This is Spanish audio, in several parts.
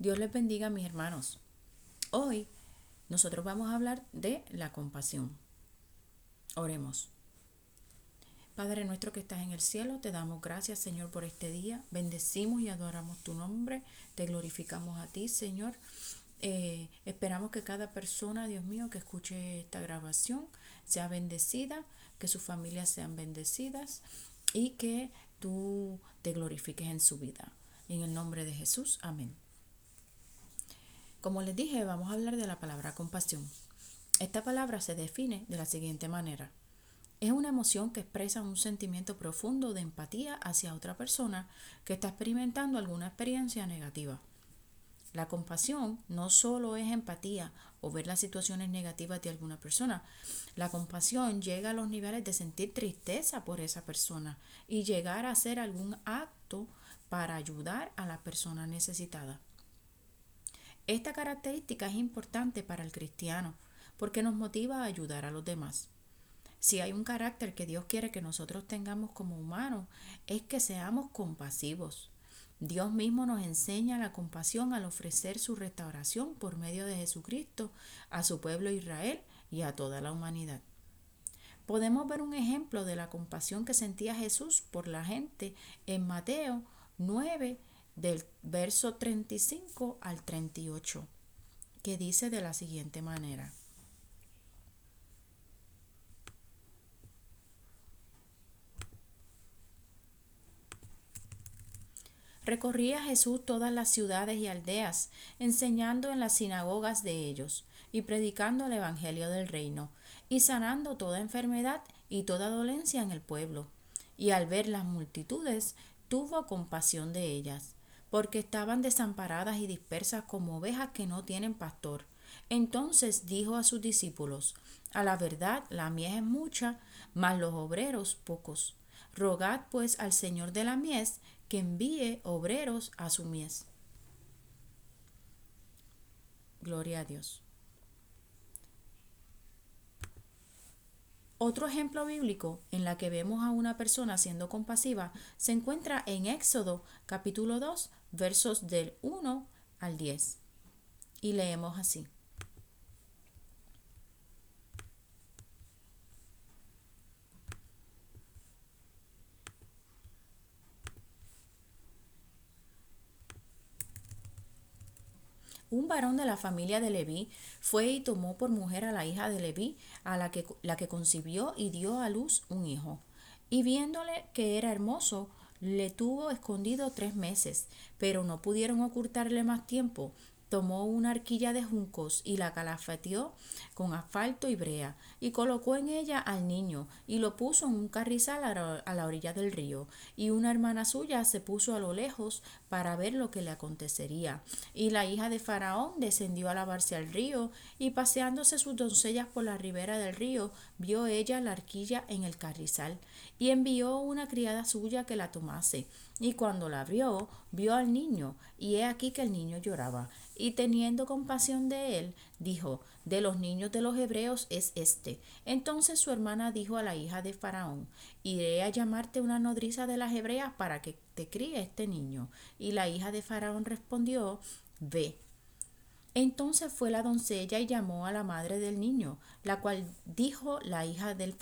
Dios les bendiga, mis hermanos. Hoy nosotros vamos a hablar de la compasión. Oremos. Padre nuestro que estás en el cielo, te damos gracias, Señor, por este día. Bendecimos y adoramos tu nombre. Te glorificamos a ti, Señor. Eh, esperamos que cada persona, Dios mío, que escuche esta grabación sea bendecida, que sus familias sean bendecidas y que tú te glorifiques en su vida. En el nombre de Jesús, amén. Como les dije, vamos a hablar de la palabra compasión. Esta palabra se define de la siguiente manera. Es una emoción que expresa un sentimiento profundo de empatía hacia otra persona que está experimentando alguna experiencia negativa. La compasión no solo es empatía o ver las situaciones negativas de alguna persona. La compasión llega a los niveles de sentir tristeza por esa persona y llegar a hacer algún acto para ayudar a la persona necesitada. Esta característica es importante para el cristiano porque nos motiva a ayudar a los demás. Si hay un carácter que Dios quiere que nosotros tengamos como humanos, es que seamos compasivos. Dios mismo nos enseña la compasión al ofrecer su restauración por medio de Jesucristo a su pueblo Israel y a toda la humanidad. Podemos ver un ejemplo de la compasión que sentía Jesús por la gente en Mateo 9, del verso 35 al 38, que dice de la siguiente manera. Recorría Jesús todas las ciudades y aldeas, enseñando en las sinagogas de ellos, y predicando el Evangelio del reino, y sanando toda enfermedad y toda dolencia en el pueblo. Y al ver las multitudes, tuvo compasión de ellas, porque estaban desamparadas y dispersas como ovejas que no tienen pastor. Entonces dijo a sus discípulos, A la verdad la mies es mucha, mas los obreros pocos. Rogad pues al Señor de la mies que envíe obreros a su mies. Gloria a Dios. Otro ejemplo bíblico en la que vemos a una persona siendo compasiva se encuentra en Éxodo capítulo 2 versos del 1 al 10. Y leemos así. Un varón de la familia de Leví fue y tomó por mujer a la hija de Leví, a la que, la que concibió y dio a luz un hijo. Y viéndole que era hermoso, le tuvo escondido tres meses, pero no pudieron ocultarle más tiempo, tomó una arquilla de juncos y la calafeteó con asfalto y brea, y colocó en ella al niño, y lo puso en un carrizal a la orilla del río, y una hermana suya se puso a lo lejos para ver lo que le acontecería. Y la hija de Faraón descendió a lavarse al río, y paseándose sus doncellas por la ribera del río, vio ella la arquilla en el carrizal, y envió una criada suya que la tomase. Y cuando la abrió, vio al niño, y he aquí que el niño lloraba. Y teniendo compasión de él, dijo, de los niños de los hebreos es este. Entonces su hermana dijo a la hija de Faraón, iré a llamarte una nodriza de las hebreas para que te críe este niño. Y la hija de Faraón respondió, ve. Entonces fue la doncella y llamó a la madre del niño, la cual dijo la hija del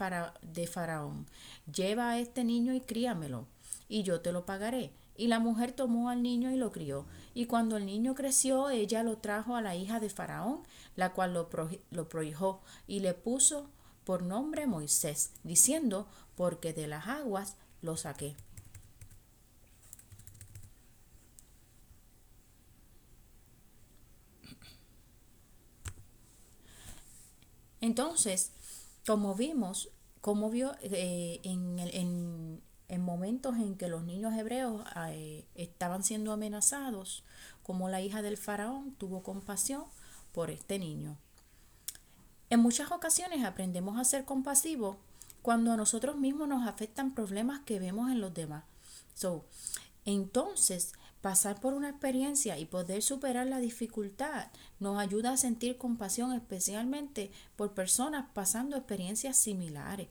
de Faraón, lleva a este niño y críamelo y yo te lo pagaré. Y la mujer tomó al niño y lo crió. Y cuando el niño creció, ella lo trajo a la hija de Faraón, la cual lo, lo prohijó y le puso por nombre Moisés, diciendo, porque de las aguas lo saqué. Entonces, como vimos, como vio eh, en, el, en, en momentos en que los niños hebreos eh, estaban siendo amenazados, como la hija del faraón tuvo compasión por este niño. En muchas ocasiones aprendemos a ser compasivos cuando a nosotros mismos nos afectan problemas que vemos en los demás. So, entonces, pasar por una experiencia y poder superar la dificultad nos ayuda a sentir compasión especialmente por personas pasando experiencias similares.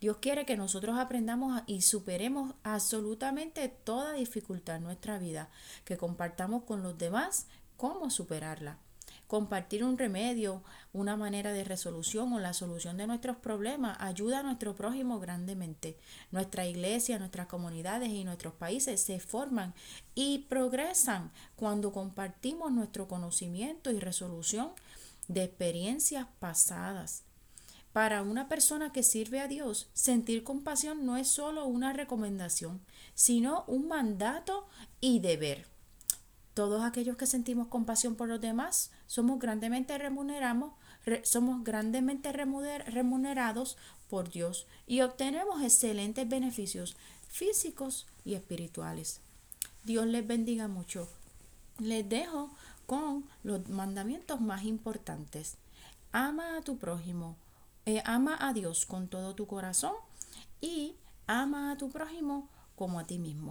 Dios quiere que nosotros aprendamos y superemos absolutamente toda dificultad en nuestra vida, que compartamos con los demás cómo superarla. Compartir un remedio, una manera de resolución o la solución de nuestros problemas ayuda a nuestro prójimo grandemente. Nuestra iglesia, nuestras comunidades y nuestros países se forman y progresan cuando compartimos nuestro conocimiento y resolución de experiencias pasadas. Para una persona que sirve a Dios, sentir compasión no es solo una recomendación, sino un mandato y deber. Todos aquellos que sentimos compasión por los demás somos grandemente somos grandemente remunerados por Dios y obtenemos excelentes beneficios físicos y espirituales. Dios les bendiga mucho. Les dejo con los mandamientos más importantes. Ama a tu prójimo, eh, ama a Dios con todo tu corazón y ama a tu prójimo como a ti mismo.